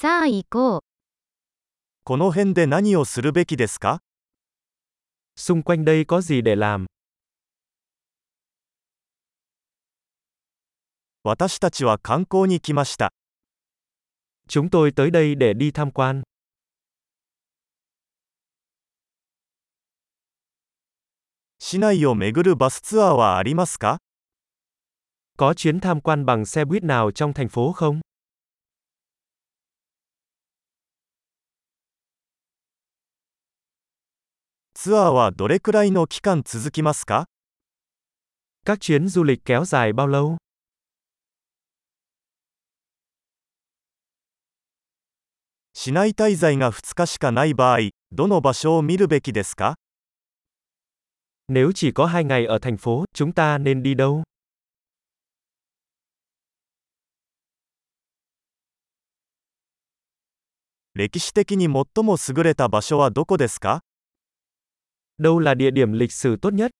さあ行こう。この辺で何をするべきですか Xung quanh đây có gì để làm? 私たちは観光に来ました。 Chúng tôi tới đây để đi tham quan. 市内を巡るバスツアーはありますか Có chuyến tham quan bằng xe buýt nào trong thành phố không? ツアーはどれくらいの期間続きますか Các chuyến du lịch kéo dài bao lâu? 市内滞在が2日しかない場合、どの場所を見るべきですか Nếu chỉ có hai ngày ở thành phố, chúng ta nên đi đâu? 歴史的に最も優れた場所はどこですか Đâu là địa điểm lịch sử tốt nhất?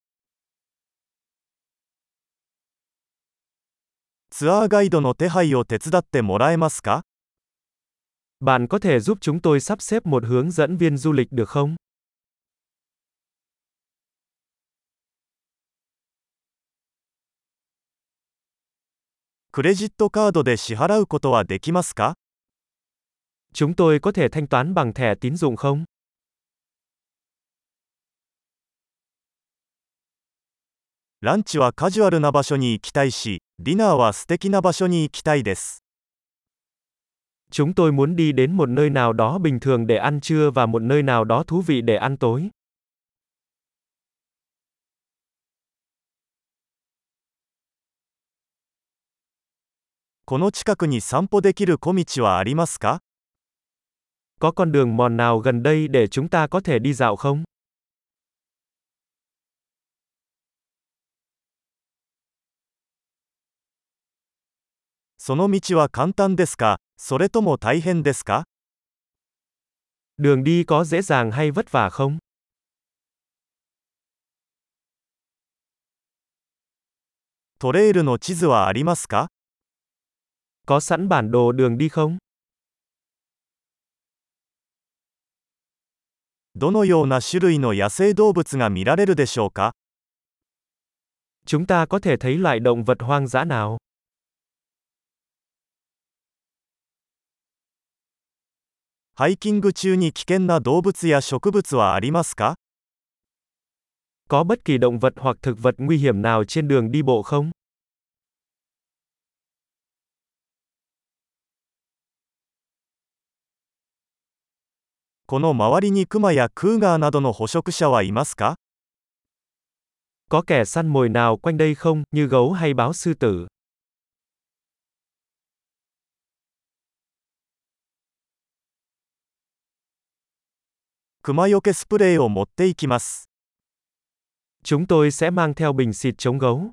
ツアーガイドの手配を手伝ってもらえますか Bạn có thể giúp chúng tôi sắp xếp một hướng dẫn viên du lịch được không? クレジットカードで支払うことはできますか Chúng tôi có thể thanh toán bằng thẻ tín dụng không? ランチはカジュアルな場所に行きたいし、ディナーは素敵な場所に行きたいです。 Chúng tôi muốn đi đến một nơi nào đó bình thường để ăn trưa và một nơi nào đó thú vị để ăn tối. この近くに散歩できる小道はありますか Có con đường mòn nào gần đây để chúng ta có thể đi dạo không? その道は簡単ですかそれとも大変ですか Đường đi có dễ dàng hay vất vả không? トレイルの地図はありますか Có sẵn bản đồ đường đi không? どのような種類の野生動物が見られるでしょうか Chúng ta có thể thấy loại động vật hoang dã nào? ハイキング中に危険な動物や植物はありますか Có bất kỳ động vật hoặc thực vật nguy hiểm nào trên đường đi bộ không? この周りにクマやクーガーなどの捕食者はいますか Có kẻ săn mồi nào quanh đây không, như gấu hay báo sư tử? クマよけスプレーを持っていきます。 Chúng tôi sẽ mang theo bình xịt chống gấu.